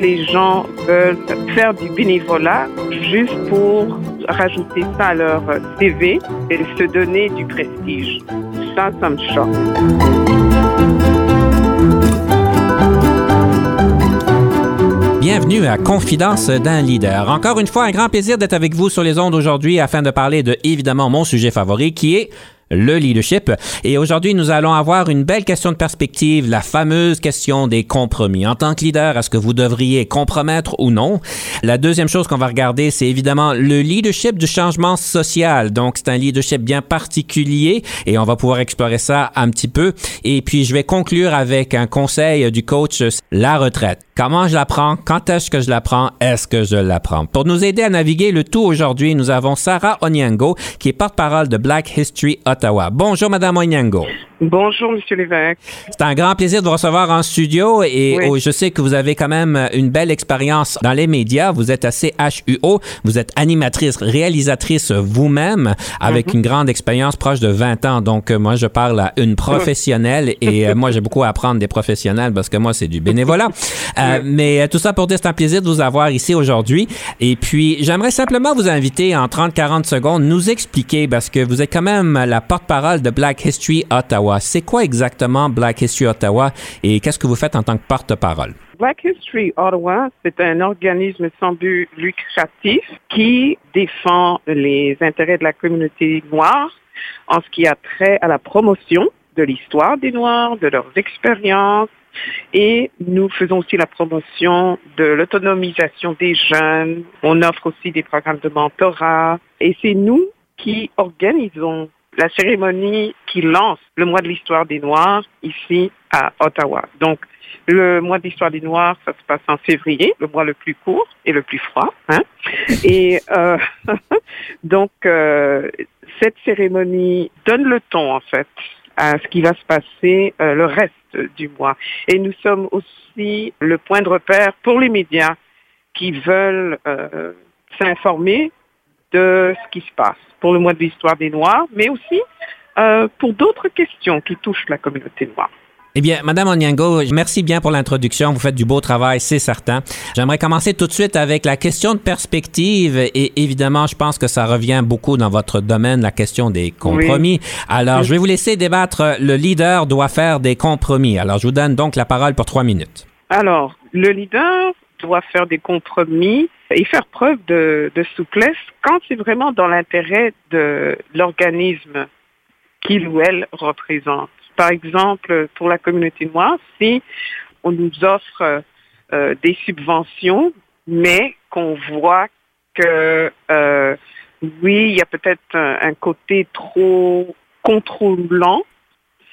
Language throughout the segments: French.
Les gens veulent faire du bénévolat juste pour rajouter ça à leur CV et se donner du prestige. Ça, ça me choque. Bienvenue à Confidence d'un leader. Encore une fois, un grand plaisir d'être avec vous sur les ondes aujourd'hui afin de parler de, évidemment, mon sujet favori qui est le leadership. Et aujourd'hui, nous allons avoir une belle question de perspective, la fameuse question des compromis. En tant que leader, est-ce que vous devriez compromettre ou non? La deuxième chose qu'on va regarder, c'est évidemment le leadership du changement social. Donc, c'est un leadership bien particulier et on va pouvoir explorer ça un petit peu. Et puis, je vais conclure avec un conseil du coach, la retraite. Comment je la prends? Quand est-ce que je la prends? Est-ce que je la prends? Pour nous aider à naviguer le tout aujourd'hui, nous avons Sarah Onyango, qui est porte-parole de Black History Ottawa. Bonjour, Madame Onyango. Bonjour, Monsieur Lévesque. C'est un grand plaisir de vous recevoir en studio et je sais que vous avez quand même une belle expérience dans les médias. Vous êtes assez HUO. Vous êtes animatrice, réalisatrice vous-même avec mhm. une grande expérience proche de 20 ans. Donc, euh, moi, je parle à une professionnelle et euh, moi, j'ai beaucoup à apprendre des professionnels parce que moi, c'est du bénévolat. Euh, mais tout ça pour dire, c'est un plaisir de vous avoir ici aujourd'hui. Et puis, j'aimerais simplement vous inviter en 30-40 secondes, nous expliquer parce que vous êtes quand même la porte-parole de Black History Ottawa. C'est quoi exactement Black History Ottawa et qu'est-ce que vous faites en tant que porte-parole? Black History Ottawa, c'est un organisme sans but lucratif qui défend les intérêts de la communauté noire en ce qui a trait à la promotion de l'histoire des Noirs, de leurs expériences, et nous faisons aussi la promotion de l'autonomisation des jeunes. On offre aussi des programmes de mentorat. Et c'est nous qui organisons la cérémonie qui lance le mois de l'histoire des Noirs ici à Ottawa. Donc, le mois de l'histoire des Noirs, ça se passe en février, le mois le plus court et le plus froid. Hein? Et euh, donc, euh, cette cérémonie donne le ton, en fait, à ce qui va se passer euh, le reste du mois. Et nous sommes aussi le point de repère pour les médias qui veulent s'informer de ce qui se passe pour le mois de l'histoire des Noirs, mais aussi euh, pour d'autres questions qui touchent la communauté noire. Eh bien, Madame Onyango, merci bien pour l'introduction. Vous faites du beau travail, c'est certain. J'aimerais commencer tout de suite avec la question de perspective. Et évidemment, je pense que ça revient beaucoup dans votre domaine, la question des compromis. Alors, je vais vous laisser débattre. Le leader doit faire des compromis. Alors, je vous donne donc la parole pour trois minutes. Alors, le leader doit faire des compromis et faire preuve de, souplesse quand c'est vraiment dans l'intérêt de l'organisme qu'il ou elle représente. Par exemple, pour la communauté noire, si on nous offre euh, des subventions, mais qu'on voit que euh, oui, il y a peut-être un, côté trop contrôlant,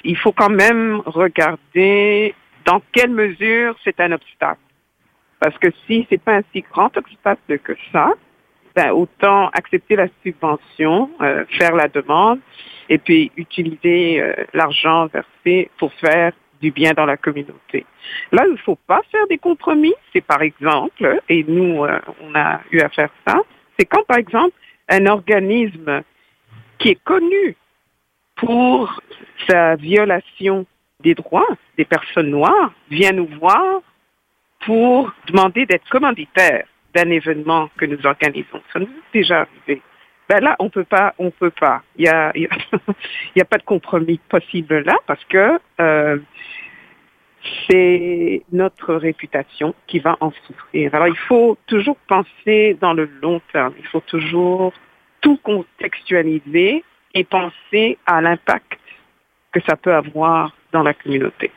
il faut quand même regarder dans quelle mesure c'est un obstacle. Parce que si c'est pas un si grand obstacle que ça, ben autant accepter la subvention, euh, faire la demande et puis utiliser euh, l'argent versé pour faire du bien dans la communauté. Là, il ne faut pas faire des compromis. C'est par exemple, et nous, euh, on a eu à faire ça, c'est quand par exemple un organisme qui est connu pour sa violation des droits des personnes noires vient nous voir pour demander d'être commanditaire d'un événement que nous organisons. Ça nous est déjà arrivé. Ben là, on peut pas, on peut pas. Il y a, il y a, pas de compromis possible là parce que euh, c'est notre réputation qui va en souffrir. Alors, il faut toujours penser dans le long terme. Il faut toujours tout contextualiser et penser à l'impact que ça peut avoir dans la communauté.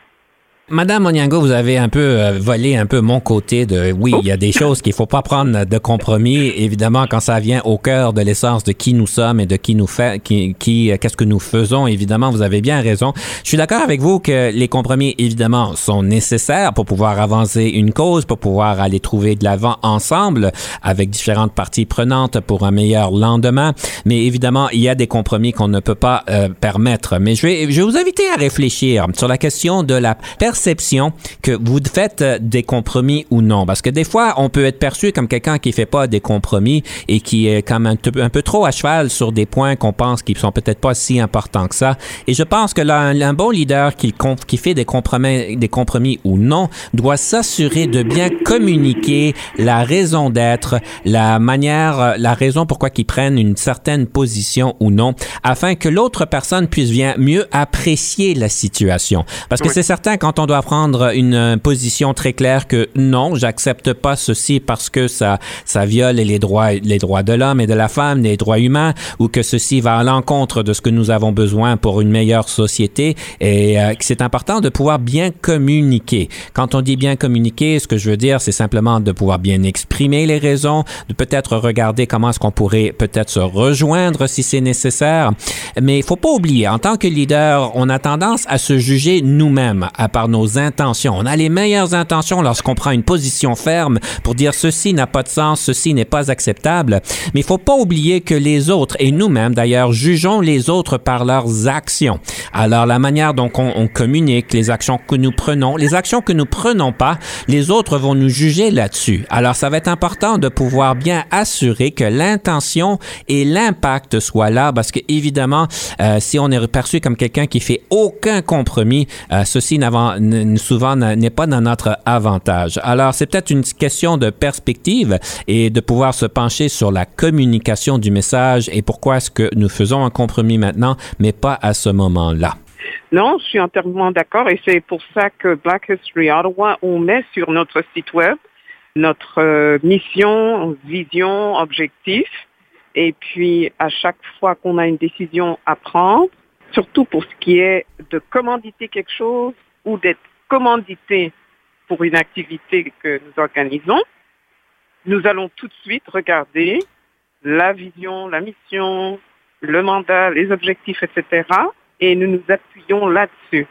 Madame Onyango, vous avez un peu euh, volé un peu mon côté de oui, il y a des choses qu'il faut pas prendre de compromis. Évidemment, quand ça vient au cœur de l'essence de qui nous sommes et de qui nous fait, qui, qui qu'est-ce que nous faisons. Évidemment, vous avez bien raison. Je suis d'accord avec vous que les compromis, évidemment, sont nécessaires pour pouvoir avancer une cause, pour pouvoir aller trouver de l'avant ensemble avec différentes parties prenantes pour un meilleur lendemain. Mais évidemment, il y a des compromis qu'on ne peut pas euh, permettre. Mais je vais, je vais vous inviter à réfléchir sur la question de la perception que vous faites euh, des compromis ou non? Parce que des fois, on peut être perçu comme quelqu'un qui fait pas des compromis et qui est comme un, un peu trop à cheval sur des points qu'on pense qui sont peut-être pas si importants que ça. Et je pense que là, un, bon leader qui, qui fait des compromis, des compromis ou non doit s'assurer de bien communiquer la raison d'être, la manière, euh, la raison pourquoi qu'ils prennent une certaine position ou non, afin que l'autre personne puisse bien mieux apprécier la situation. Parce que c'est certain quand on doit prendre une euh, position très claire que non, j'accepte pas ceci parce que ça, ça viole les droits, les droits de l'homme et de la femme, les droits humains, ou que ceci va à l'encontre de ce que nous avons besoin pour une meilleure société et euh, c'est important de pouvoir bien communiquer. Quand on dit bien communiquer, ce que je veux dire, c'est simplement de pouvoir bien exprimer les raisons, de peut-être regarder comment est-ce qu'on pourrait peut-être se rejoindre si c'est nécessaire. Mais il faut pas oublier, en tant que leader, on a tendance à se juger nous-mêmes à part nos intentions. On a les meilleures intentions lorsqu'on prend une position ferme pour dire ceci n'a pas de sens, ceci n'est pas acceptable. Mais il faut pas oublier que les autres, et nous-mêmes d'ailleurs, jugeons les autres par leurs actions. Alors la manière dont on, communique, les actions que nous prenons, les actions que nous prenons pas, les autres vont nous juger là-dessus. Alors ça va être important de pouvoir bien assurer que l'intention et l'impact soient là parce que évidemment, euh, si on est perçu comme quelqu'un qui fait aucun compromis, euh, ceci souvent n'est pas dans notre avantage. Alors, c'est peut-être une question de perspective et de pouvoir se pencher sur la communication du message et pourquoi est-ce que nous faisons un compromis maintenant, mais pas à ce moment-là. Non, je suis entièrement d'accord et c'est pour ça que Black History Ottawa, on met sur notre site web notre euh, mission, vision, objectif. Et puis, à chaque fois qu'on a une décision à prendre, surtout pour ce qui est de commanditer quelque chose ou d'être commandité pour une activité que nous organisons, nous allons tout de suite regarder la vision, la mission, le mandat, les objectifs, etc. Et nous nous appuyons là-dessus.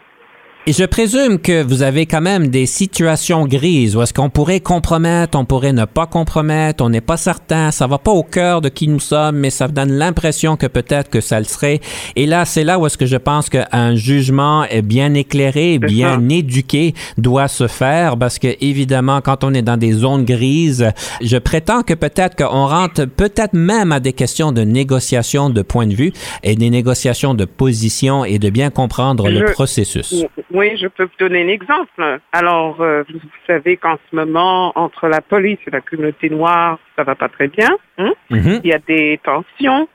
Et je présume que vous avez quand même des situations grises où est-ce qu'on pourrait compromettre, on pourrait ne pas compromettre, on n'est pas certain, ça va pas au cœur de qui nous sommes, mais ça donne l'impression que peut-être que ça le serait. Et là, c'est là où est-ce que je pense qu'un jugement est bien éclairé, bien éduqué doit se faire parce que évidemment, quand on est dans des zones grises, je prétends que peut-être qu'on rentre peut-être même à des questions de négociation de point de vue et des négociations de position et de bien comprendre le processus. Oui, je peux vous donner un exemple. Alors, euh, vous savez qu'en ce moment, entre la police et la communauté noire, ça va pas très bien. Hein? Mm-hmm. Il y a des tensions.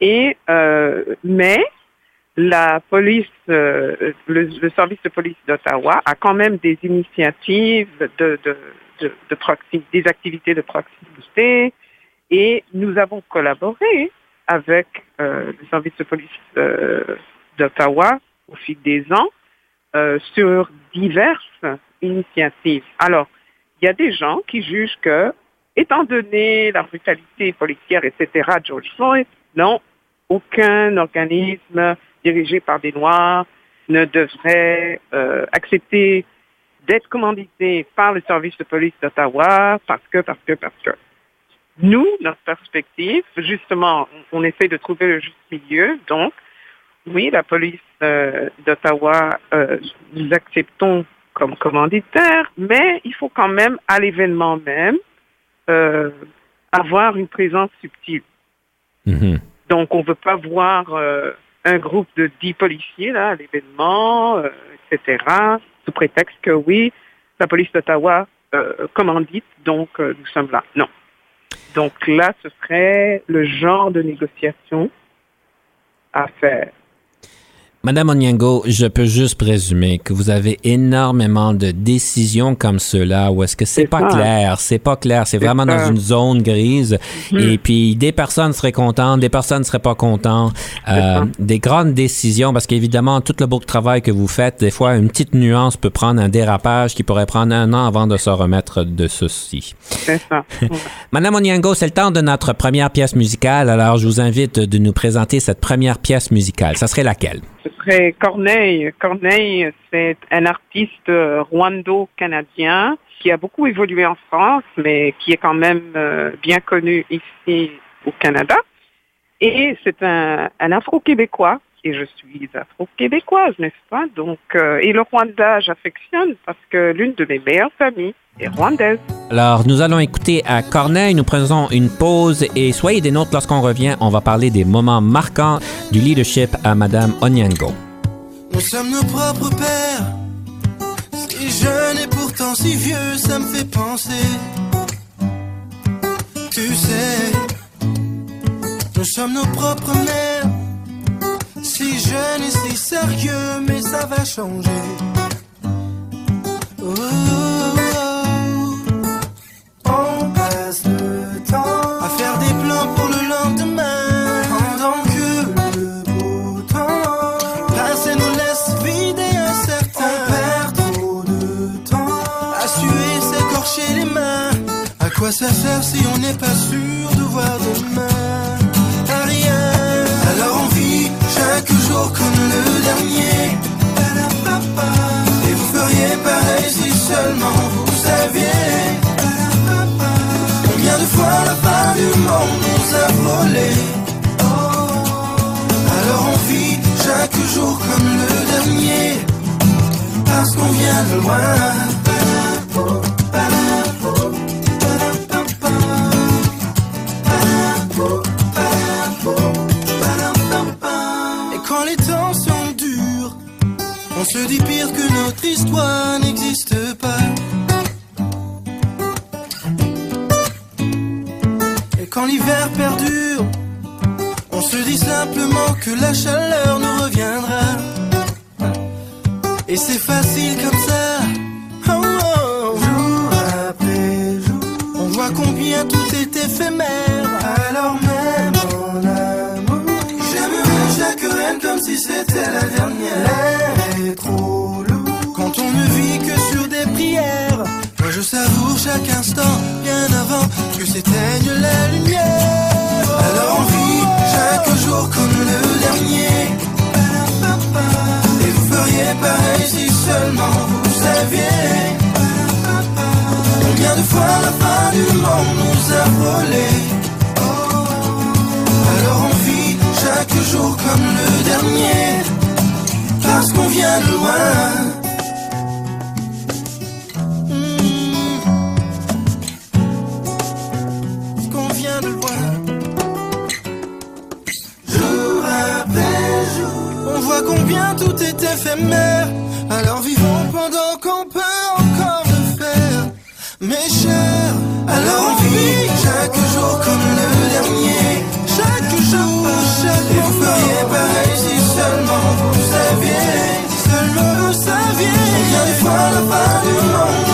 Et euh, mais la police, euh, le, service de police d'Ottawa a quand même des initiatives de, de, de, de proximité, des activités de proximité. Et nous avons collaboré avec le service de police d'Ottawa au fil des ans euh, sur diverses initiatives. Alors, il y a des gens qui jugent que, étant donné la brutalité policière, etc., George Floyd, non, aucun organisme dirigé par des Noirs ne devrait euh, accepter d'être commandité par le service de police d'Ottawa parce que, parce que, parce que. Nous, notre perspective, justement, on essaie de trouver le juste milieu, donc, oui, la police euh, d'Ottawa, euh, nous acceptons comme commanditaire, mais il faut quand même, à l'événement même, euh, avoir une présence subtile. Mm-hmm. Donc, on ne veut pas voir un groupe de dix policiers là, à l'événement, etc., sous prétexte que oui, la police d'Ottawa commandite, donc nous sommes là. Non. Donc là, ce serait le genre de négociation à faire. Madame Onyango, je peux juste présumer que vous avez énormément de décisions comme cela ou est-ce que c'est pas clair? C'est pas clair. C'est vraiment dans une zone grise. Hmm. Et puis, des personnes seraient contentes, des personnes ne seraient pas contentes. Euh, des grandes décisions, parce qu'évidemment, tout le beau travail que vous faites, des fois, une petite nuance peut prendre un dérapage qui pourrait prendre un an avant de se remettre de ceci. C'est ça. Madame Onyango, c'est le temps de notre première pièce musicale. Alors, je vous invite de nous présenter cette première pièce musicale. Ça serait laquelle? Serait Corneille. Corneille, c'est un artiste euh, rwando-canadien qui a beaucoup évolué en France, mais qui est quand même euh, bien connu ici au Canada. Et c'est un Afro-Québécois et je suis afro-québécoise, n'est-ce pas? Donc, euh, et le Rwanda, j'affectionne parce que l'une de mes meilleures familles est rwandaise. Alors, nous allons écouter à Corneille, nous prenons une pause et soyez des nôtres lorsqu'on revient, on va parler des moments marquants du leadership à Madame Onyango. Nous sommes nos propres pères, si jeunes et pourtant si vieux, ça me fait penser. Tu sais, nous sommes nos propres mères si jeune et si sérieux, mais ça va changer. Oh, on passe le temps à faire des plans pour le lendemain. Pendant que le beau temps passe et nous laisse vider un certain. On perd trop de temps à suer, s'écorcher les mains. À quoi ça sert si on n'est pas sûr de voir demain? Comme le dernier. Et vous feriez pareil si seulement vous saviez. Combien de fois la fin du monde nous a volé. Alors on vit chaque jour comme le dernier. Parce qu'on vient de loin. On se dit pire que notre histoire n'existe pas. Et quand l'hiver perdure, on se dit simplement que la chaleur nous reviendra. Et c'est facile comme ça. Oh, oh. Jour après jour, on voit combien tout est éphémère. Alors si c'était la dernière trop lourd quand on ne vit que sur des prières. Moi je savoure chaque instant bien avant que s'éteigne la lumière. Alors on vit chaque jour comme le dernier. Et vous feriez pareil si seulement vous saviez. Combien de fois la fin du monde nous a volé. Alors on chaque jour comme le dernier parce qu'on vient de loin. Hmm. Qu'on vient de loin. Jour après jour, on voit combien tout est éphémère. Alors vivons pendant qu'on peut encore le faire. Mes chers, alors on saviez, seulement vous saviez. Combien de fois la fin du monde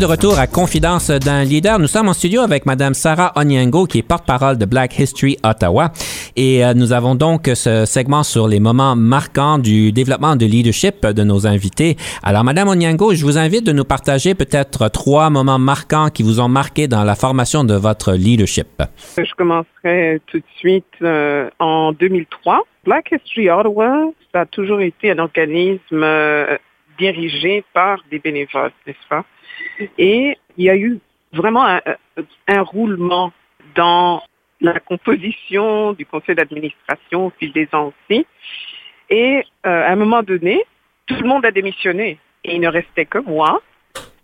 De retour à Confidence d'un leader, nous sommes en studio avec Madame Sarah Onyango, qui est porte-parole de Black History Ottawa. Et euh, nous avons donc ce segment sur les moments marquants du développement de leadership de nos invités. Alors, Madame Onyango, je vous invite de nous partager peut-être trois moments marquants qui vous ont marqué dans la formation de votre leadership. Je commencerai tout de suite euh, en 2003. Black History Ottawa, ça a toujours été un organisme euh, dirigé par des bénévoles, n'est-ce pas? Et il y a eu vraiment un, roulement dans la composition du conseil d'administration au fil des ans aussi. Et euh, à un moment donné, tout le monde a démissionné et il ne restait que moi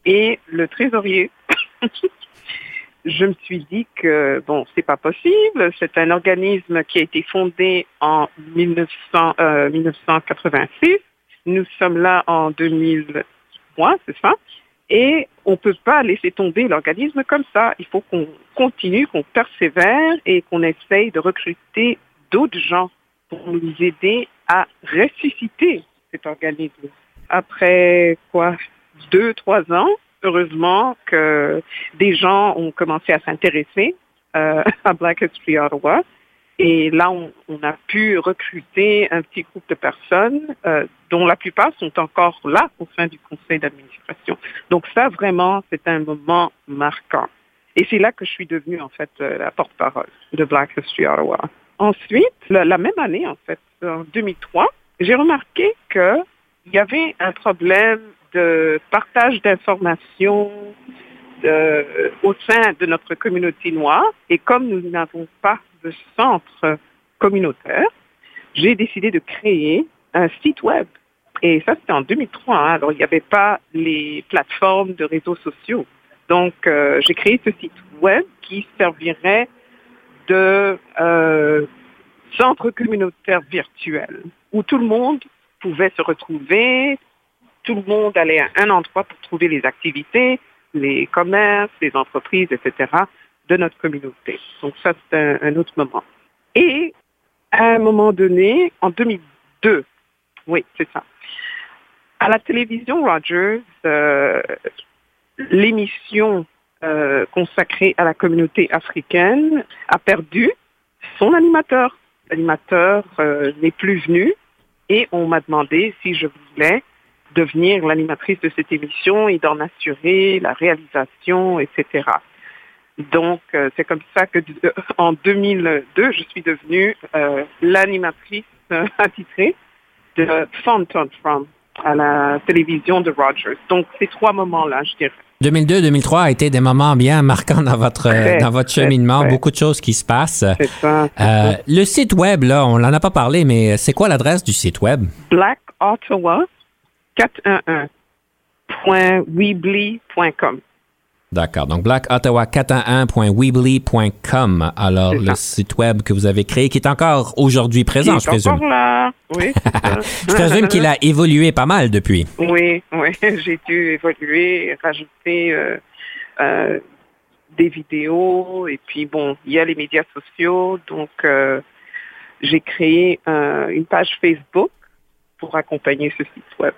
et le trésorier. Je me suis dit que bon, c'est pas possible. C'est un organisme qui a été fondé en 1900, euh, 1986. Nous sommes là en 2003, c'est ça? Et on ne peut pas laisser tomber l'organisme comme ça. Il faut qu'on continue, qu'on persévère et qu'on essaye de recruter d'autres gens pour nous aider à ressusciter cet organisme. Après quoi? Deux, trois ans, heureusement que des gens ont commencé à s'intéresser euh, à Black History Ottawa. Et là, on, a pu recruter un petit groupe de personnes euh, dont la plupart sont encore là au sein du conseil d'administration. Donc ça, vraiment, c'est un moment marquant. Et c'est là que je suis devenue, en fait, euh, la porte-parole de Black History Ottawa. Ensuite, la, la, même année, en fait, en 2003, j'ai remarqué qu'il y avait un problème de partage d'informations euh, au sein de notre communauté noire. Et comme nous n'avons pas centre communautaire, j'ai décidé de créer un site web. Et ça, c'était en 2003. Hein. Alors, il n'y avait pas les plateformes de réseaux sociaux. Donc, euh, j'ai créé ce site web qui servirait de euh, centre communautaire virtuel où tout le monde pouvait se retrouver, tout le monde allait à un endroit pour trouver les activités, les commerces, les entreprises, etc. de notre communauté. Donc ça, c'est un, autre moment. Et à un moment donné, en 2002, oui, c'est ça, à la télévision Rogers, euh, l'émission euh, consacrée à la communauté africaine a perdu son animateur. L'animateur euh, n'est plus venu et on m'a demandé si je voulais devenir l'animatrice de cette émission et d'en assurer la réalisation, etc. Donc, euh, c'est comme ça que euh, en 2002, je suis devenue euh, l'animatrice attitrée de Fountain From à la télévision de Rogers. Donc, ces trois moments-là, je dirais. 2002-2003 a été des moments bien marquants dans votre dans votre cheminement, beaucoup de choses qui se passent. C'est ça. c'est Euh, ça. le site web, là, on n'en a pas parlé, mais c'est quoi l'adresse du site web? Black Ottawa 411.weebly.com. D'accord. Donc, blackottawa411.weebly.com. Alors, le site web que vous avez créé, qui est encore aujourd'hui présent, Il je est présume. encore là. Oui. Je présume qu'il a évolué pas mal depuis. Oui, oui, j'ai dû évoluer, rajouter euh, euh, des vidéos et puis bon, il y a les médias sociaux, donc euh, j'ai créé une page Facebook pour accompagner ce site web.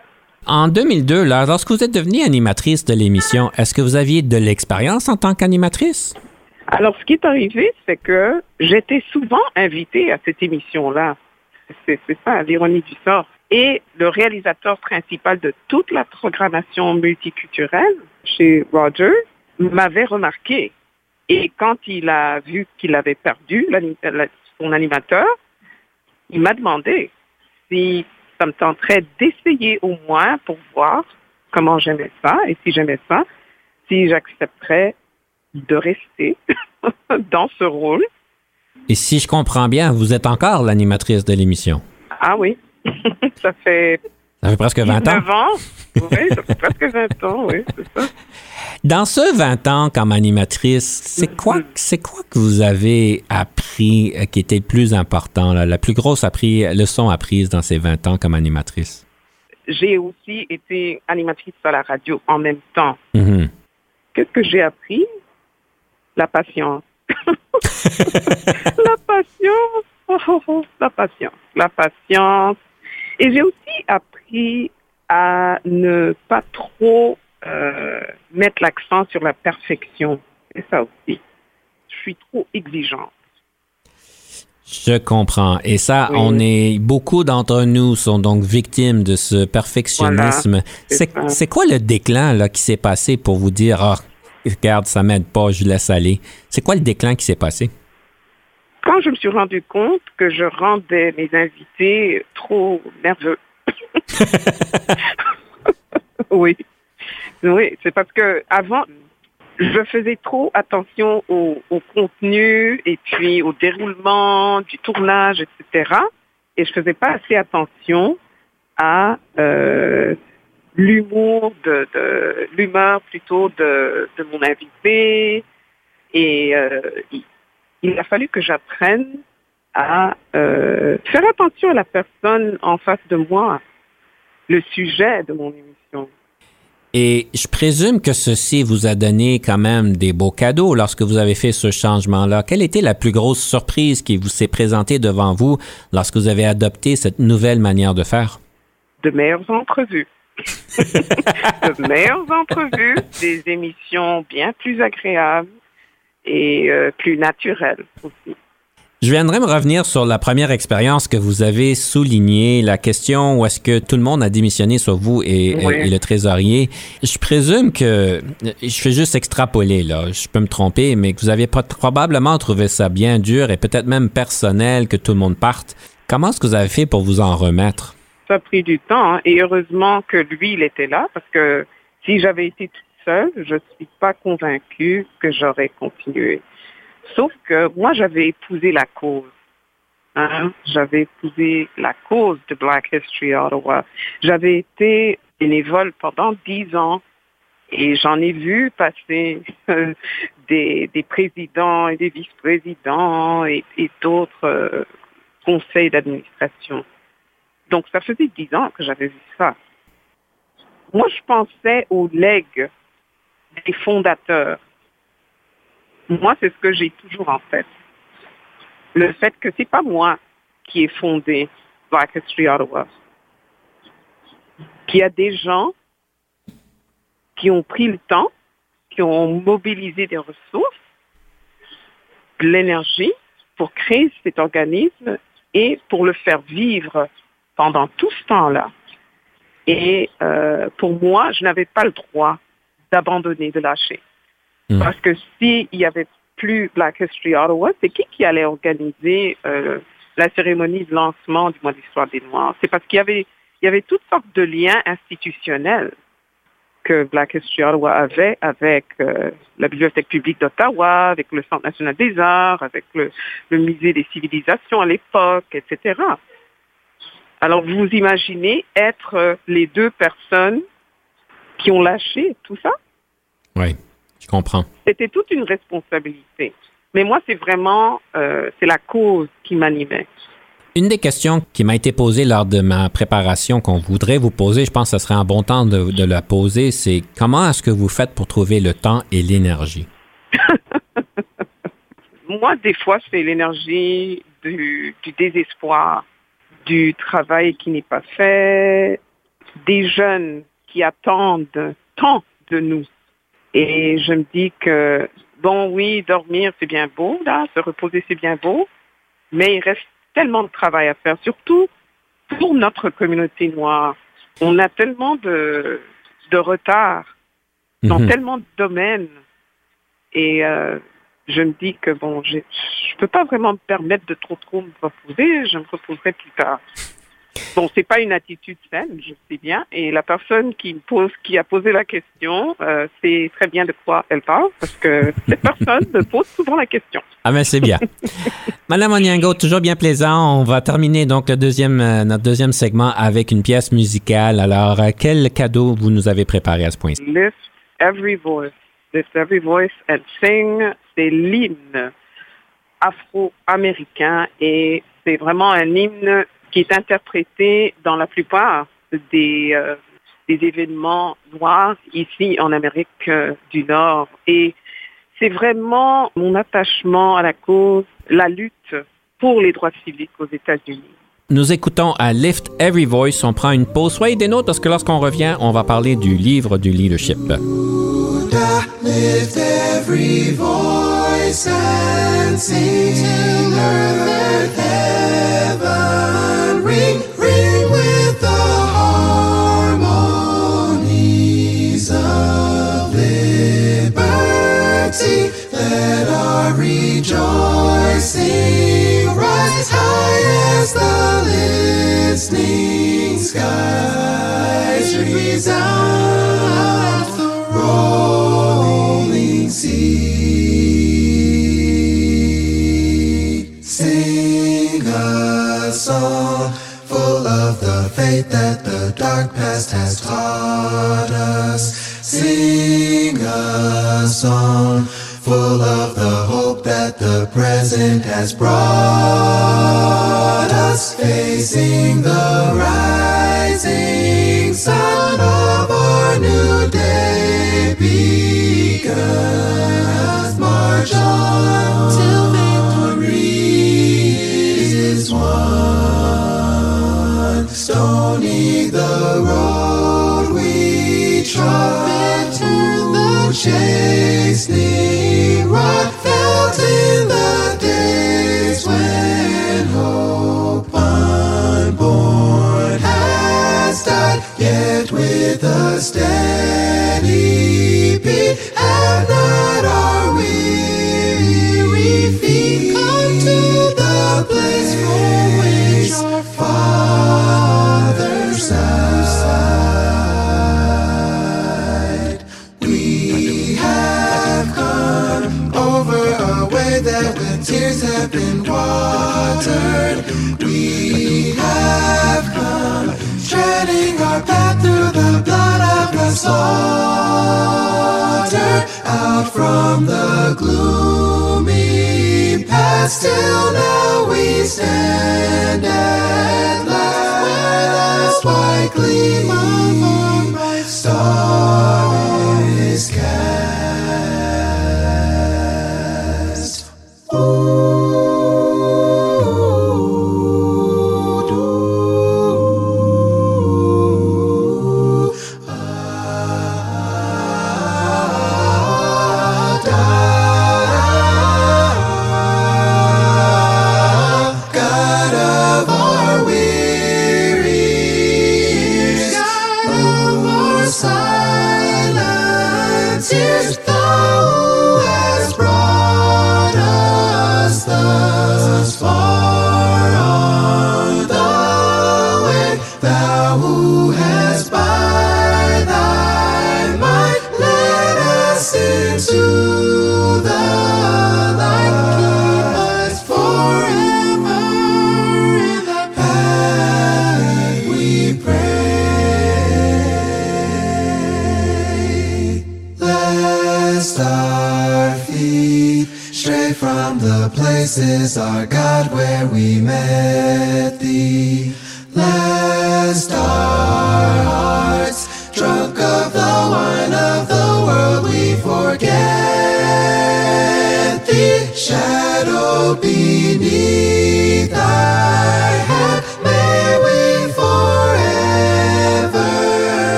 En 2002, là, lorsque vous êtes devenue animatrice de l'émission, est-ce que vous aviez de l'expérience en tant qu'animatrice? Alors, ce qui est arrivé, c'est que j'étais souvent invitée à cette émission-là. C'est ça, l'ironie du sort. Et le réalisateur principal de toute la programmation multiculturelle chez Roger m'avait remarqué. Et quand il a vu qu'il avait perdu son animateur, il m'a demandé si ça me tenterait d'essayer au moins pour voir comment j'aimais ça et si j'aimais ça, si j'accepterais de rester dans ce rôle. Et si je comprends bien, vous êtes encore l'animatrice de l'émission. Ah oui, ça fait Ça fait presque 20 ans. 19 ans. Oui, ça fait presque 20 ans, oui, c'est ça. Dans ce 20 ans comme animatrice, c'est quoi, c'est quoi que vous avez appris euh, qui était le plus important, là, la plus grosse appris, leçon apprise dans ces 20 ans comme animatrice? J'ai aussi été animatrice à la radio en même temps. Mhm. Qu'est-ce que j'ai appris? La patience. la patience. Oh, oh, oh, la patience. La patience. Et j'ai aussi appris à ne pas trop euh, mettre l'accent sur la perfection. C'est ça aussi. Je suis trop exigeante. Je comprends. Et ça, Oui. on est beaucoup d'entre nous sont donc victimes de ce perfectionnisme. c'est ça. c'est quoi le déclin là qui s'est passé pour vous dire ah regarde ça m'aide pas, je laisse aller? C'est quoi le déclin qui s'est passé? Quand je me suis rendu compte que je rendais mes invités trop nerveux. oui. Oui, c'est parce que avant, je faisais trop attention au, contenu et puis au déroulement du tournage, etc. Et je faisais pas assez attention à euh, l'humour de, l'humeur plutôt de, mon invité. Et euh, il, il a fallu que j'apprenne à euh, faire attention à la personne en face de moi, le sujet de mon émission. Et je présume que ceci vous a donné quand même des beaux cadeaux lorsque vous avez fait ce changement-là. Quelle était la plus grosse surprise qui vous s'est présentée devant vous lorsque vous avez adopté cette nouvelle manière de faire? de meilleures entrevues. de meilleures entrevues, des émissions bien plus agréables et euh, plus naturelles aussi. Je viendrai me revenir sur la première expérience que vous avez soulignée, la question où est-ce que tout le monde a démissionné sur vous et, Oui. et le trésorier. Je présume que, je fais juste extrapoler là, je peux me tromper, mais que vous avez probablement trouvé ça bien dur et peut-être même personnel que tout le monde parte. Comment est-ce que vous avez fait pour vous en remettre? Ça a pris du temps hein, et heureusement que lui, il était là parce que si j'avais été toute seule, je suis pas convaincue que j'aurais continué. Sauf que moi, j'avais épousé la cause. Hein? J'avais épousé la cause de Black History Ottawa. J'avais été bénévole pendant dix ans et j'en ai vu passer des, présidents et des vice-présidents et, et d'autres euh, conseils d'administration. Donc, ça faisait dix ans que j'avais vu ça. Moi, je pensais aux legs des fondateurs. Moi, c'est ce que j'ai toujours en tête. Le fait que c'est pas moi qui ai fondé Black History Ottawa. Qu'il y a des gens qui ont pris le temps, qui ont mobilisé des ressources, de l'énergie pour créer cet organisme et pour le faire vivre pendant tout ce temps-là. Et euh, pour moi, je n'avais pas le droit d'abandonner, de lâcher. Mm. Parce que s'il y avait plus Black History Ottawa, c'est qui qui allait organiser euh, la cérémonie de lancement du mois d'histoire des Noirs? C'est parce qu'il y avait, il y avait toutes sortes de liens institutionnels que Black History Ottawa avait avec euh, la Bibliothèque publique d'Ottawa, avec le Centre national des arts, avec le, le Musée des civilisations à l'époque, etc. Alors, vous imaginez être euh, les deux personnes qui ont lâché tout ça? Oui, je comprends. C'était toute une responsabilité. Mais moi, c'est vraiment, euh, c'est la cause qui m'animait. Une des questions qui m'a été posée lors de ma préparation qu'on voudrait vous poser, je pense que ce serait un bon temps de, de la poser, c'est comment est-ce que vous faites pour trouver le temps et l'énergie? Moi, des fois, c'est l'énergie du, du désespoir, du travail qui n'est pas fait, des jeunes qui attendent tant de nous. Et je me dis que, bon, oui, dormir, c'est bien beau, là, se reposer, c'est bien beau, mais il reste tellement de travail à faire, surtout pour notre communauté noire. On a tellement de, de retard dans Mhm. tellement de domaines. Et euh, je me dis que bon, je peux pas vraiment me permettre de trop trop me reposer. Je me reposerai plus tard. Bon, c'est pas une attitude saine, je sais bien. Et la personne qui me pose, qui a posé la question, euh, sait très bien de quoi elle parle, parce que cette personne me pose souvent la question. Ah ben c'est bien. Madame Onyango, toujours bien plaisant. On va terminer donc le deuxième, euh, notre deuxième segment avec une pièce musicale. Alors, euh, quel cadeau vous nous avez préparé à ce point-ci? Lift every voice, lift every voice and sing. C'est l'hymne afro-américain et c'est vraiment un hymne qui est interprété dans la plupart des, euh, des événements noirs ici en Amérique euh, du Nord. Et c'est vraiment mon attachement à la cause, la lutte pour les droits civiques aux États-Unis. Nous écoutons à Lift Every Voice. On prend une pause. Soyez des nôtres parce que lorsqu'on revient, on va parler du livre du leadership. Lift every voice and sing earth, heaven, Let our rejoicing rise high as the listening skies resound the rolling sea. Sing a song full of the faith that the dark past has taught us. Sing a song full of the hope that the present has brought us. Facing the rising sun of our new day begun. March on till victory is won. Stony the road trod to the chastening rod felt in the days when hope unborn has died, yet with a steady beat have not our weary feet come to the place from which our fathers died. Tears have been watered. We have come treading our path through the blood of the slaughter out from the gloomy past till now we stand at last where the white gleam of our star is cast. Places, our God, where we met Thee. Lest our hearts, drunk of the wine of the world, we forget Thee. Shadow beneath Thy hand,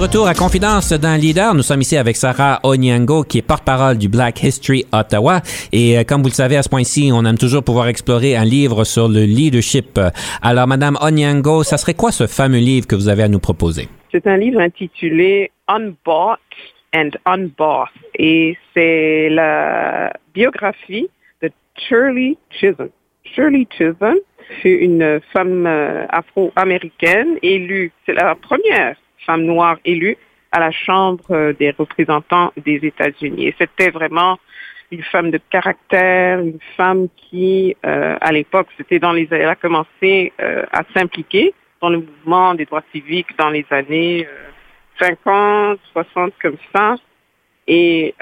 retour à Confidence d'un leader, nous sommes ici avec Sarah Onyango, qui est porte-parole du Black History Ottawa. Et euh, comme vous le savez, à ce point-ci, on aime toujours pouvoir explorer un livre sur le leadership. Alors, Madame Onyango, ça serait quoi ce fameux livre que vous avez à nous proposer? C'est un livre intitulé Unbought and Unbossed et c'est la biographie de Shirley Chisholm. Shirley Chisholm fut une femme euh, afro-américaine élue, c'est la première femme noire élue à la Chambre euh, des représentants des États-Unis. Et c'était vraiment une femme de caractère, une femme qui, euh, à l'époque, c'était dans les, elle a commencé euh, à s'impliquer dans le mouvement des droits civiques dans les années 50, 60 comme ça. Et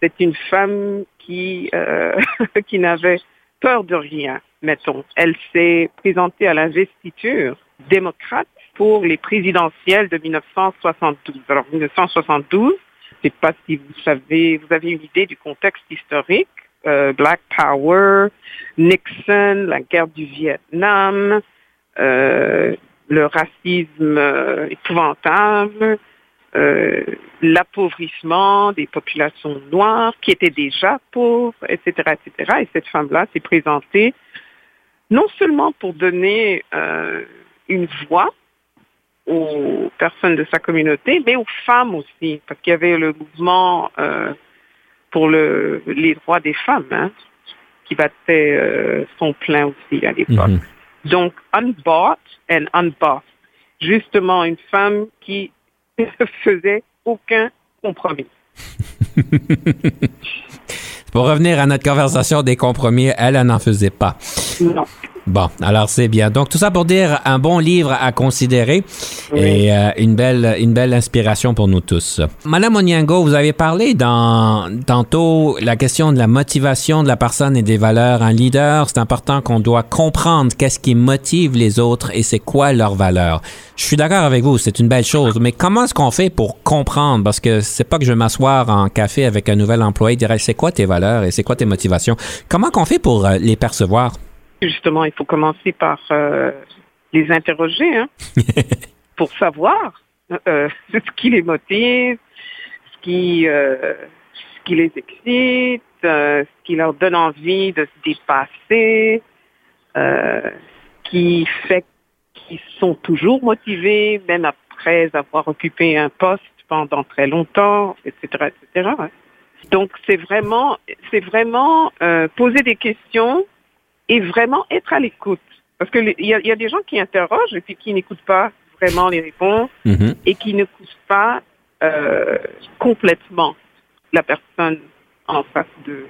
c'est une femme qui qui n'avait peur de rien, mettons. Elle s'est présentée à l'investiture démocrate pour les présidentielles de 1972. Alors, 1972, je ne sais pas si vous savez, vous avez une idée du contexte historique. Euh, Black Power, Nixon, la guerre du Vietnam, euh, le racisme euh, épouvantable, l'appauvrissement des populations noires qui étaient déjà pauvres, etc., etc. Et cette femme-là s'est présentée non seulement pour donner une voix aux personnes de sa communauté, mais aux femmes aussi, parce qu'il y avait le mouvement euh, pour le, les droits des femmes hein, qui battait euh, son plein aussi à l'époque. Mhm. Donc, unbought and unbossed. Justement, une femme qui ne faisait aucun compromis. Pour revenir à notre conversation des compromis, elle, elle n'en faisait pas. Non. Bon, alors c'est bien. Donc tout ça pour dire un bon livre à considérer et euh, une belle une belle inspiration pour nous tous. Madame Onyango, vous avez parlé dans tantôt la question de la motivation de la personne et des valeurs. Un leader, c'est important qu'on doit comprendre qu'est-ce qui motive les autres et c'est quoi leurs valeurs. Je suis d'accord avec vous, c'est une belle chose, mais comment est-ce qu'on fait pour comprendre? Parce que c'est pas que je vais m'asseoir en café avec un nouvel employé et dire c'est quoi tes valeurs et c'est quoi tes motivations? Comment qu'on fait pour euh, les percevoir? Justement, il faut commencer par euh, les interroger hein, pour savoir euh, ce qui les motive, ce qui, euh, ce qui les excite, ce qui leur donne envie de se dépasser, euh, qui fait qu'ils sont toujours motivés, même après avoir occupé un poste pendant très longtemps, etc., etc. Donc c'est vraiment, c'est vraiment poser des questions et vraiment être à l'écoute. Parce qu'il y, a, y a des gens qui interrogent et puis qui n'écoutent pas vraiment les réponses Mhm. et qui n'écoutent pas euh, complètement la personne en face de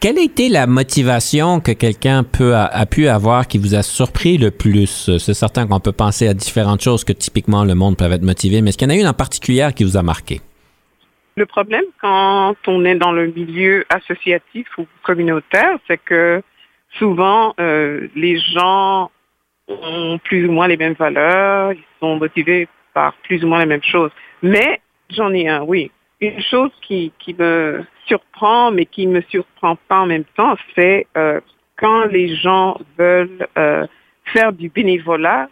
Quelle a été la motivation que quelqu'un peut a, a pu avoir qui vous a surpris le plus? C'est certain qu'on peut penser à différentes choses que typiquement le monde peut être motivé, mais est-ce qu'il y en a une en particulier qui vous a marqué? Le problème quand on est dans le milieu associatif ou communautaire, c'est que souvent euh, les gens ont plus ou moins les mêmes valeurs, ils sont motivés par plus ou moins les mêmes choses. Mais j'en ai un, oui. Une chose qui, qui me surprend, mais qui me surprend pas en même temps, c'est euh, quand les gens veulent euh, faire du bénévolat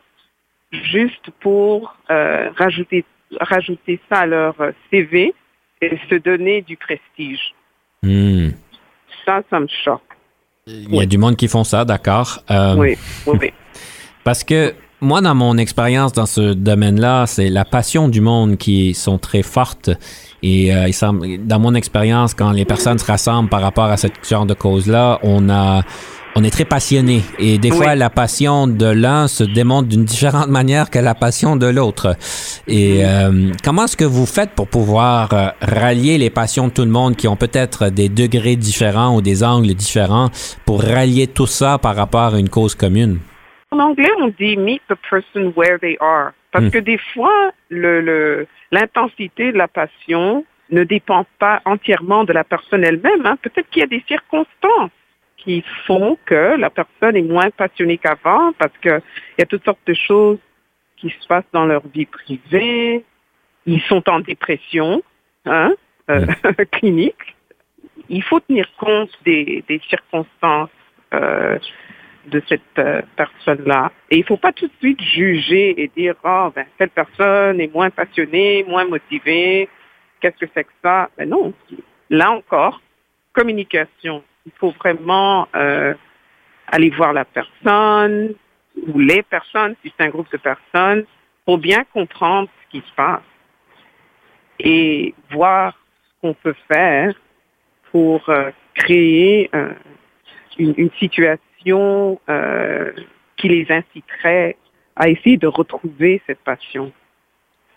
juste pour rajouter rajouter ça à leur CV et se donner du prestige. Hmm. Ça, ça me choque. Il y a du monde qui font ça, d'accord. Euh, Oui, oui, oui. Parce que moi, dans mon expérience dans ce domaine-là, c'est la passion du monde qui sont très fortes. Et euh, il semble, dans mon expérience, quand les personnes se rassemblent par rapport à ce genre de cause-là, on a, on est très passionné. Et des Oui. fois, la passion de l'un se démontre d'une différente manière que la passion de l'autre. Et euh, comment est-ce que vous faites pour pouvoir euh, rallier les passions de tout le monde qui ont peut-être des degrés différents ou des angles différents pour rallier tout ça par rapport à une cause commune? En anglais, on dit meet the person where they are. Parce Hmm. que des fois, le, le, l'intensité de la passion ne dépend pas entièrement de la personne elle-même. hein. Peut-être qu'il y a des circonstances qui font que la personne est moins passionnée qu'avant parce qu'il y a toutes sortes de choses qui se passent dans leur vie privée. Ils sont en dépression hein, euh, clinique. Il faut tenir compte des, des circonstances euh, de cette euh, personne-là. Et il ne faut pas tout de suite juger et dire, oh, ben, cette personne est moins passionnée, moins motivée, qu'est-ce que c'est que ça? Ben non. Là encore, communication. Il faut vraiment euh, aller voir la personne ou les personnes, si c'est un groupe de personnes, pour bien comprendre ce qui se passe et voir ce qu'on peut faire pour euh, créer une situation passion euh, qui les inciterait à essayer de retrouver cette passion.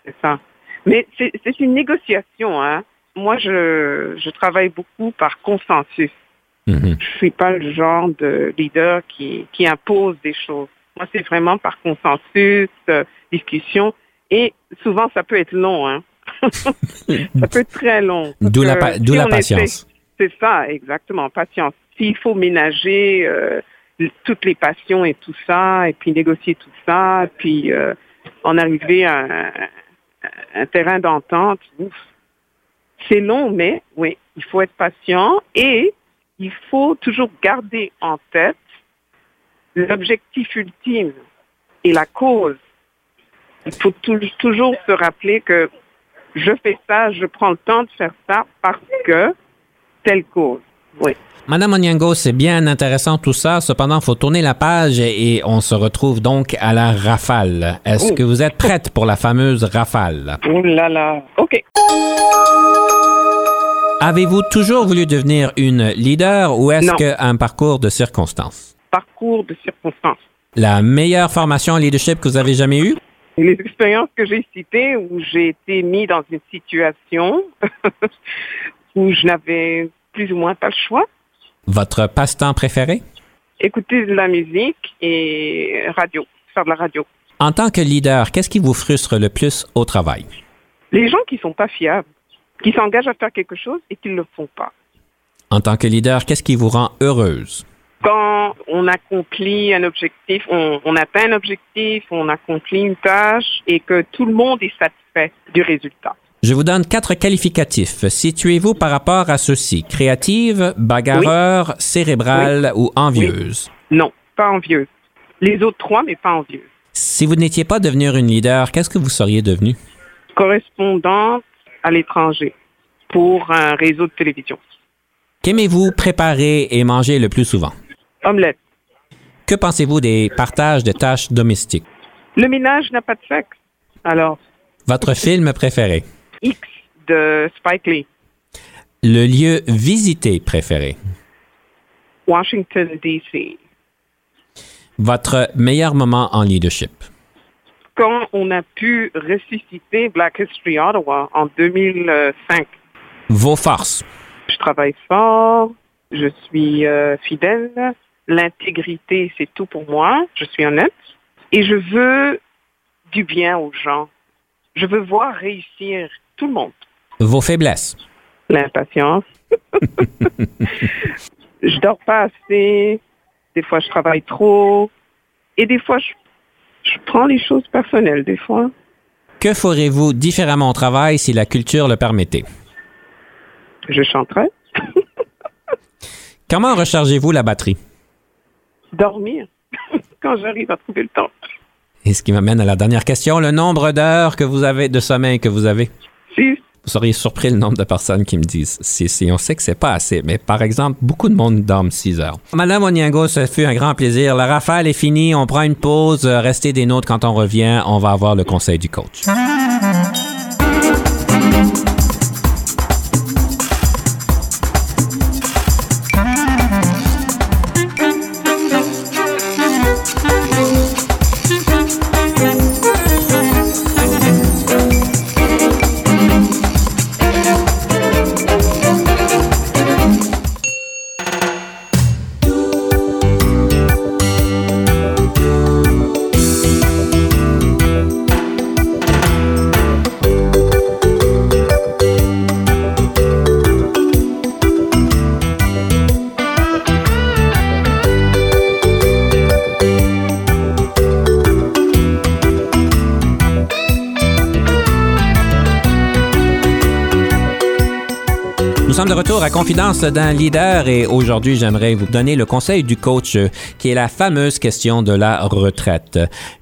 C'est ça. Mais c'est une négociation. Hein. Moi, je, je travaille beaucoup par consensus. Mhm. Je suis pas le genre de leader qui, qui impose des choses. Moi, c'est vraiment par consensus, euh, discussion. Et souvent, ça peut être long. Hein. ça peut être très long. D'où la, si patience. c'est ça, exactement, patience. S'il faut ménager euh, toutes les passions et tout ça, et puis négocier tout ça, puis euh, en arriver à un, un terrain d'entente, c'est long, mais oui, il faut être patient et il faut toujours garder en tête l'objectif ultime et la cause. Il faut tou- toujours se rappeler que je fais ça, je prends le temps de faire ça parce que telle cause. Oui. Madame Onyango, c'est bien intéressant tout ça. Cependant, il faut tourner la page et, on se retrouve donc à la rafale. Est-ce Oh. que vous êtes prête pour la fameuse rafale? Oh là là. OK. Avez-vous toujours voulu devenir une leader ou est-ce qu'un parcours de circonstances? Parcours de circonstances. La meilleure formation en leadership que vous avez jamais eue? Les expériences que j'ai citées où j'ai été mis dans une situation où je n'avais plus ou moins pas le choix. Votre passe-temps préféré? Écouter de la musique et radio, faire de la radio. En tant que leader, qu'est-ce qui vous frustre le plus au travail? Les gens qui sont pas fiables, qui s'engagent à faire quelque chose et qui ne le font pas. En tant que leader, qu'est-ce qui vous rend heureuse? quand on accomplit un objectif, on, on atteint un objectif, on accomplit une tâche et que tout le monde est satisfait du résultat. Je vous donne quatre qualificatifs. Situez-vous par rapport à ceux-ci. Créative, bagarreur, cérébrale ou envieuse? Non, pas envieuse. Les autres trois, mais pas envieuse. Si vous n'étiez pas devenir une leader, qu'est-ce que vous seriez devenu? Correspondante à l'étranger pour un réseau de télévision. Qu'aimez-vous préparer et manger le plus souvent? Omelette. Que pensez-vous des partages de tâches domestiques? Le ménage n'a pas de sexe. Alors, Votre film préféré? X de Spike Lee. Le lieu visité préféré? Washington, D.C. Votre meilleur moment en leadership? Quand on a pu ressusciter Black History Ottawa en 2005. Vos forces? Je travaille fort, je suis euh, fidèle, l'intégrité, c'est tout pour moi, je suis honnête, et je veux du bien aux gens. Je veux voir réussir tout le monde. Vos faiblesses? L'impatience. je dors pas assez, des fois je travaille trop, et des fois je, je prends les choses personnelles, des fois. Que ferez-vous différemment au travail si la culture le permettait? Je chanterai. Comment rechargez-vous la batterie? Dormir quand j'arrive à trouver le temps. Et ce qui m'amène à la dernière question, le nombre d'heures que vous avez de sommeil que vous avez? Vous seriez surpris le nombre de personnes qui me disent si, si on sait que c'est pas assez, mais par exemple, beaucoup de monde dorme 6 heures. Madame Onyango, ça fut un grand plaisir. La rafale est finie, on prend une pause, Euh, restez des nôtres quand on revient, on va avoir le conseil du coach. À Confidence d'un leader et aujourd'hui, j'aimerais vous donner le conseil du coach euh, qui est la fameuse question de la retraite.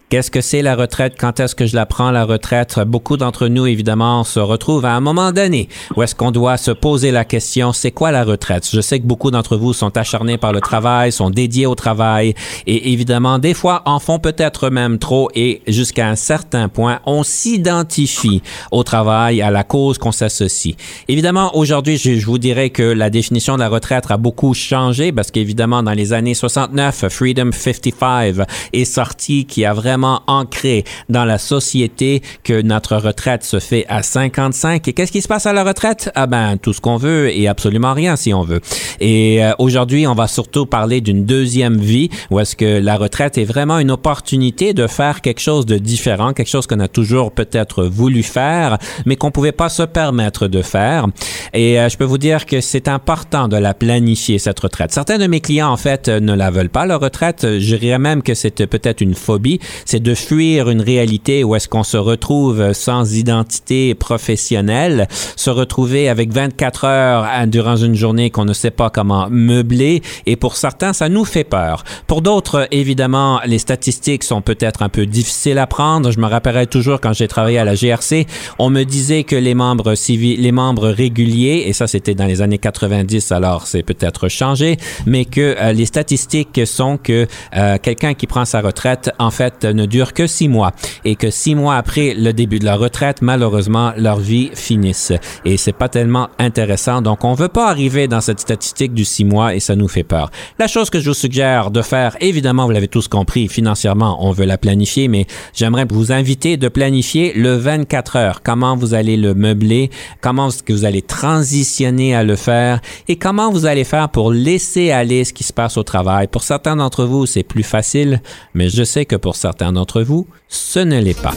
Qu'est-ce que c'est la retraite? Quand est-ce que je la prends, la retraite? Beaucoup d'entre nous, évidemment, se retrouvent à un moment donné où est-ce qu'on doit se poser la question, c'est quoi la retraite? Je sais que beaucoup d'entre vous sont acharnés par le travail, sont dédiés au travail et évidemment, des fois, en font peut-être même trop et jusqu'à un certain point, on s'identifie au travail, à la cause qu'on s'associe. Évidemment, aujourd'hui, je, vous dirais que la définition de la retraite a beaucoup changé parce qu'évidemment, dans les années 69, Freedom 55 est sorti qui a vraiment ancré dans la société que notre retraite se fait à 55. Et qu'est-ce qui se passe à la retraite? Ah ben, tout ce qu'on veut et absolument rien si on veut. Et euh, aujourd'hui, on va surtout parler d'une deuxième vie où est-ce que la retraite est vraiment une opportunité de faire quelque chose de différent, quelque chose qu'on a toujours peut-être voulu faire, mais qu'on pouvait pas se permettre de faire. Et euh, je peux vous dire que c'est important de la planifier, cette retraite. Certains de mes clients, en fait, ne la veulent pas, leur retraite. Je dirais même que c'est peut-être une phobie c'est de fuir une réalité où est-ce qu'on se retrouve sans identité professionnelle, se retrouver avec 24 heures durant une journée qu'on ne sait pas comment meubler. Et pour certains, ça nous fait peur. Pour d'autres, évidemment, les statistiques sont peut-être un peu difficiles à prendre. Je me rappellerai toujours quand j'ai travaillé à la GRC, on me disait que les membres civils, les membres réguliers, et ça c'était dans les années 90, alors c'est peut-être changé, mais que euh, les statistiques sont que euh, quelqu'un qui prend sa retraite, en fait, ne dure que six mois et que six mois après le début de la retraite, malheureusement, leur vie finisse. Et c'est pas tellement intéressant. Donc, on veut pas arriver dans cette statistique du six mois et ça nous fait peur. La chose que je vous suggère de faire, évidemment, vous l'avez tous compris, financièrement, on veut la planifier, mais j'aimerais vous inviter de planifier le 24 heures. Comment vous allez le meubler, comment est-ce que vous allez transitionner à le faire? Et comment vous allez faire pour laisser aller ce qui se passe au travail? Pour certains d'entre vous, c'est plus facile, mais je sais que pour certains d'entre vous, ce ne l'est pas.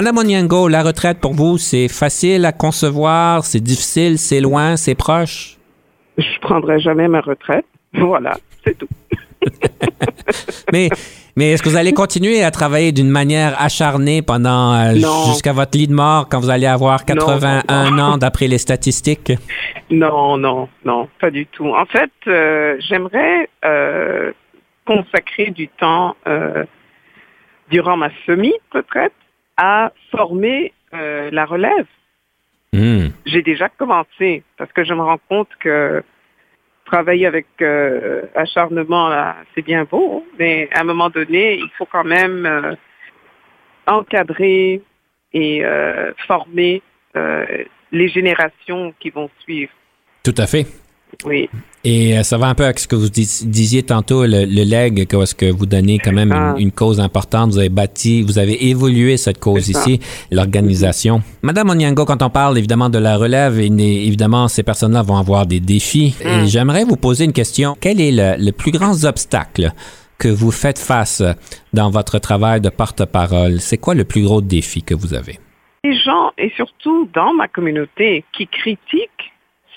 Madame Onyango, la retraite pour vous, c'est facile à concevoir, c'est difficile, c'est loin, c'est proche? Je prendrai jamais ma retraite. Voilà, c'est tout. mais mais est-ce que vous allez continuer à travailler d'une manière acharnée pendant euh, jusqu'à votre lit de mort quand vous allez avoir 81 ans d'après les statistiques? Non, non, non, pas du tout. En fait, euh, j'aimerais euh, consacrer du temps durant ma semi-retraite à former euh, la relève. Hmm. J'ai déjà commencé parce que je me rends compte que travailler avec euh, acharnement, c'est bien beau, mais à un moment donné, il faut quand même euh, encadrer et former les générations qui vont suivre. Tout à fait. Oui. Et euh, ça va un peu avec ce que vous disiez tantôt, le, le leg, ce que vous donnez quand même une, cause importante? Vous avez bâti, vous avez évolué cette cause ici, l'organisation. Madame Onyango, quand on parle évidemment de la relève, évidemment, ces personnes-là vont avoir des défis. Et hum. j'aimerais vous poser une question. Quel est le, le plus grand obstacle que vous faites face dans votre travail de porte-parole? C'est quoi le plus gros défi que vous avez? Les gens, et surtout dans ma communauté, qui critiquent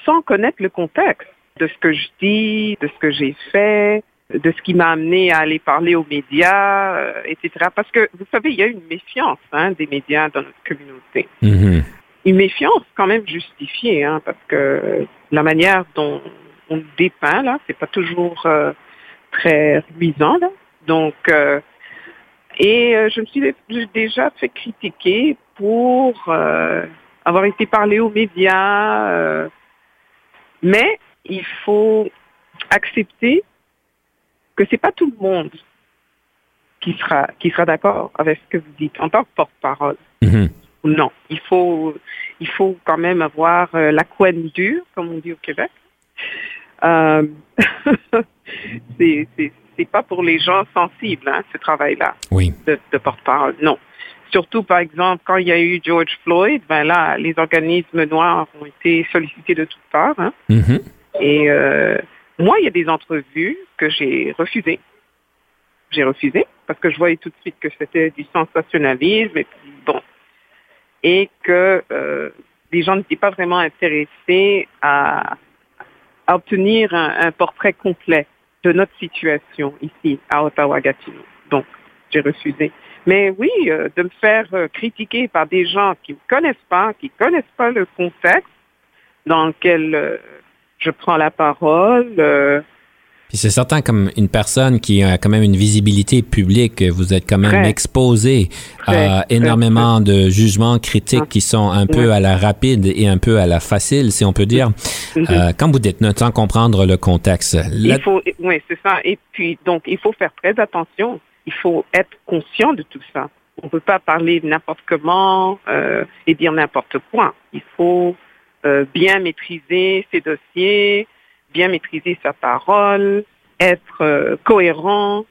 sans connaître le contexte de ce que je dis, de ce que j'ai fait, de ce qui m'a amené à aller parler aux médias, euh, etc. Parce que, vous savez, il y a une méfiance hein, des médias dans notre communauté. Mm-hmm. Une méfiance quand même justifiée, hein, parce que la manière dont on dépeint, là, c'est pas toujours euh, très ruisant, là. Donc, euh, et je me suis déjà fait critiquer pour avoir été parlé aux médias, mais il faut accepter que c'est pas tout le monde qui sera qui sera d'accord avec ce que vous dites en tant que porte-parole. Mhm. Non, il faut il faut quand même avoir euh, la couenne dure, comme on dit au Québec. Euh, c'est c'est pas pour les gens sensibles, hein, ce travail-là oui. de, de porte-parole. Non. Surtout, par exemple, quand il y a eu George Floyd, ben là, les organismes noirs ont été sollicités de toutes parts. Hein. Mhm. Et euh, moi, il y a des entrevues que j'ai refusées. J'ai refusé parce que je voyais tout de suite que c'était du sensationnalisme et puis bon. Et que euh, les gens n'étaient pas vraiment intéressés à à obtenir un, un portrait complet de notre situation ici à Ottawa-Gatineau. Donc, j'ai refusé. Mais oui, euh, de me faire euh, critiquer par des gens qui ne me connaissent pas, qui ne connaissent pas le contexte dans lequel euh, je prends la parole. Puis c'est certain, comme une personne qui a quand même une visibilité publique, vous êtes quand même exposé à énormément de jugements critiques qui sont un peu à la rapide et un peu à la facile, si on peut dire. mhm. Euh, quand vous dites sans comprendre le contexte, la- Il faut, oui, c'est ça. Et puis, donc, il faut faire très attention. Il faut être conscient de tout ça. On ne peut pas parler n'importe comment euh, et dire n'importe quoi. Il faut euh, bien maîtriser ses dossiers, bien maîtriser sa parole, être euh, cohérent.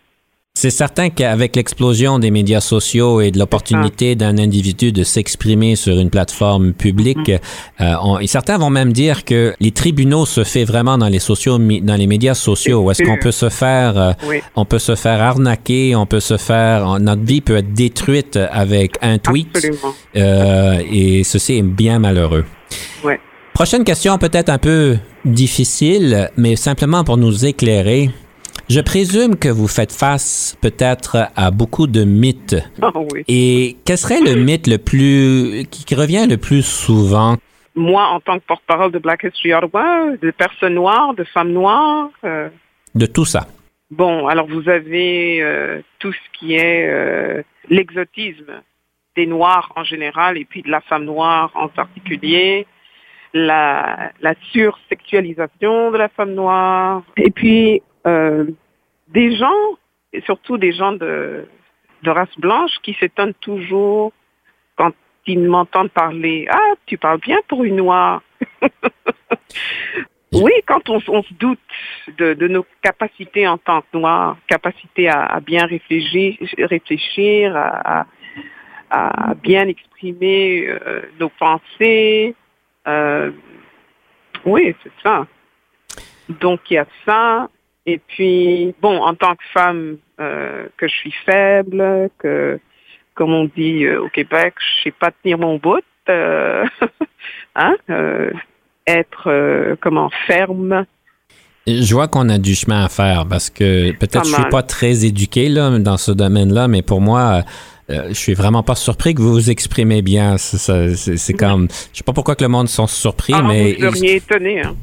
C'est certain qu'avec l'explosion des médias sociaux et de l'opportunité d'un individu de s'exprimer sur une plateforme publique, Mhm. euh, on- et certains vont même dire que les tribunaux se fait vraiment dans les sociaux, dans les médias sociaux. Est-ce qu'on peut se faire euh, Oui, On peut se faire arnaquer, on peut se faire, notre vie peut être détruite avec un tweet, euh, et ceci est bien malheureux. Ouais. Prochaine question peut-être un peu difficile, mais simplement pour nous éclairer. Je présume que vous faites face peut-être à beaucoup de mythes. Ah oui. Et quel serait le mythe le plus qui qui revient le plus souvent? Moi, en tant que porte-parole de Black History Ottawa, de personnes noires, de femmes noires, euh, de tout ça Bon, alors vous avez euh, tout ce qui est euh, l'exotisme des Noirs en général et puis de la femme noire en particulier, la, la sursexualisation de la femme noire, et puis euh, des gens, et surtout des gens de, de race blanche, qui s'étonnent toujours quand ils m'entendent parler. Ah, tu parles bien pour une noire. Oui, quand on, on se doute de, de nos capacités en tant que noirs, capacité à, à bien réfléchir, réfléchir, à, à- à bien exprimer euh, nos pensées. euh, oui, c'est ça. Donc il y a ça. Et puis, bon, en tant que femme, euh, que je suis faible, que, comme on dit euh, au Québec, je sais pas tenir mon bout. euh, hein, être comment ferme. Je vois qu'on a du chemin à faire parce que peut-être je suis mal. pas très éduqué là, dans ce domaine-là, mais pour moi, euh, je suis vraiment pas surpris que vous vous exprimez bien. C'est- comme, je sais pas pourquoi que le monde sont surpris, Ah, mais vous seriez étonné. Hein.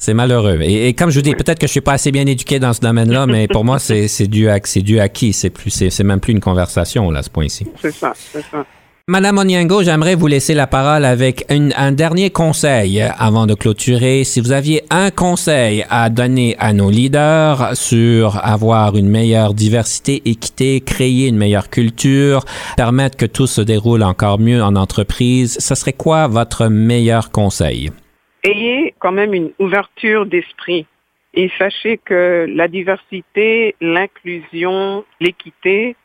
C'est malheureux. Et, et comme je vous dis, peut-être que je suis pas assez bien éduqué dans ce domaine-là, mais pour moi, c'est c'est dû à c'est dû à qui? C'est plus, c'est c'est même plus une conversation là, à ce point-ci. C'est ça, c'est ça. Madame Onyango, j'aimerais vous laisser la parole avec une- un dernier conseil avant de clôturer. Si vous aviez un conseil à donner à nos leaders sur avoir une meilleure diversité, équité, créer une meilleure culture, permettre que tout se déroule encore mieux en entreprise, ce serait quoi votre meilleur conseil? Ayez quand même une ouverture d'esprit et sachez que la diversité, l'inclusion, l'équité,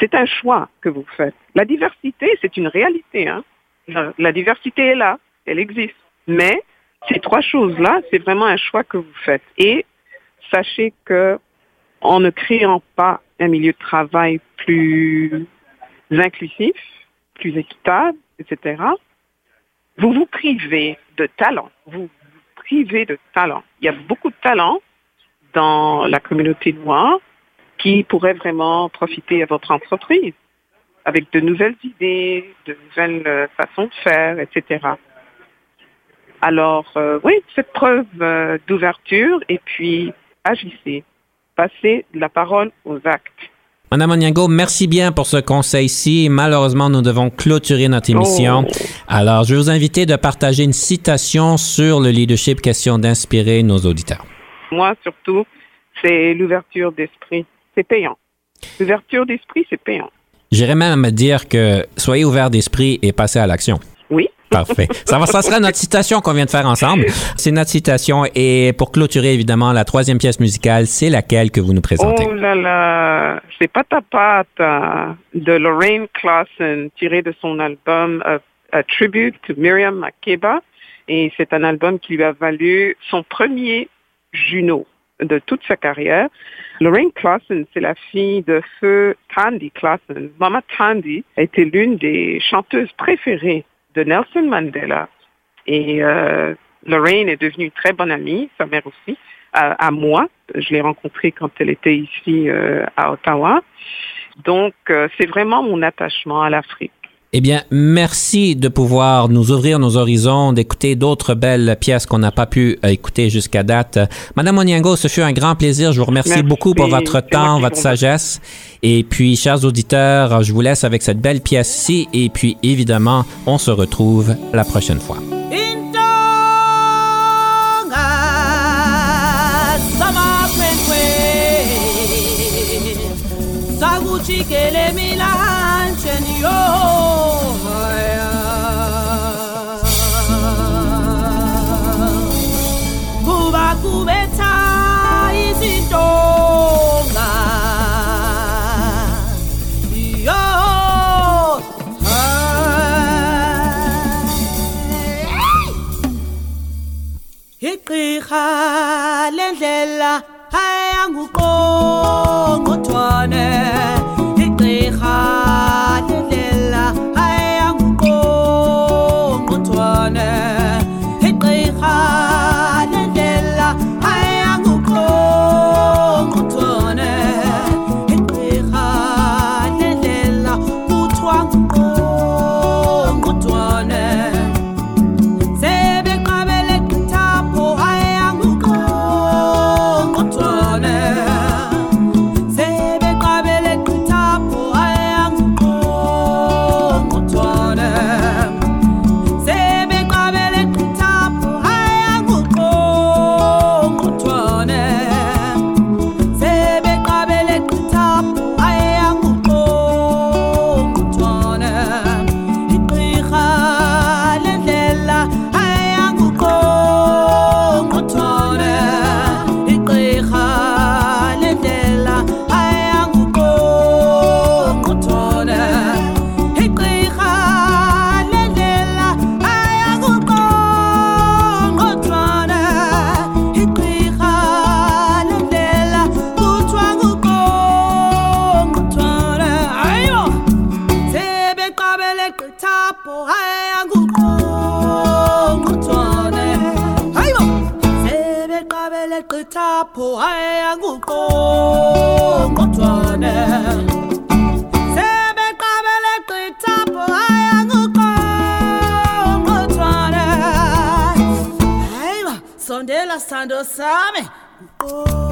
c'est un choix que vous faites. La diversité, c'est une réalité. Hein. La, la diversité est là, elle existe. Mais ces trois choses-là, c'est vraiment un choix que vous faites. Et sachez que en ne créant pas un milieu de travail plus inclusif, plus équitable, etc., vous vous privez de talent. Vous vous privez de talent. Il y a beaucoup de talent dans la communauté noire qui pourrait vraiment profiter à votre entreprise avec de nouvelles idées, de nouvelles euh, façons de faire, etc. Alors, euh, oui, cette preuve euh, d'ouverture et puis agissez. Passez la parole aux actes. Madame Onyango, merci bien pour ce conseil-ci. Malheureusement, nous devons clôturer notre émission. Oh. Alors, je vais vous inviter de partager une citation sur le leadership, question d'inspirer nos auditeurs. Moi, surtout, c'est l'ouverture d'esprit. C'est payant. L'ouverture d'esprit, c'est payant. J'irais même dire que soyez ouverts d'esprit et passez à l'action. Oui. Parfait. Ça, va, ça sera notre citation qu'on vient de faire ensemble. C'est notre citation. Et pour clôturer, évidemment, la troisième pièce musicale, c'est laquelle que vous nous présentez? Oh là là, c'est pas ta patte euh, de Lorraine Clausen tiré de son album euh, A Tribute to Miriam Makeba. Et c'est un album qui lui a valu son premier Juno de toute sa carrière. Lorraine Clausen, c'est la fille de feu Tandy Clausen. Mama Tandy été l'une des chanteuses préférées de Nelson Mandela. Et euh, Lorraine est devenue une très bonne amie, sa mère aussi, à, moi. Je l'ai rencontrée quand elle était ici euh, à Ottawa. Donc, euh, c'est vraiment mon attachement à l'Afrique. Eh bien, merci de pouvoir nous ouvrir nos horizons, d'écouter d'autres belles pièces qu'on n'a pas pu euh, écouter jusqu'à date. Madame Onyango, ce fut un grand plaisir. Je vous remercie beaucoup pour votre temps, votre sagesse. Et puis, chers auditeurs, je vous laisse avec cette belle pièce-ci. Et puis, évidemment, on se retrouve la prochaine fois. apho ayeyanguqongqothwane sebeqabele gqithapho ayeyanguqongqothwane hayiba sondela sando sami. Uqo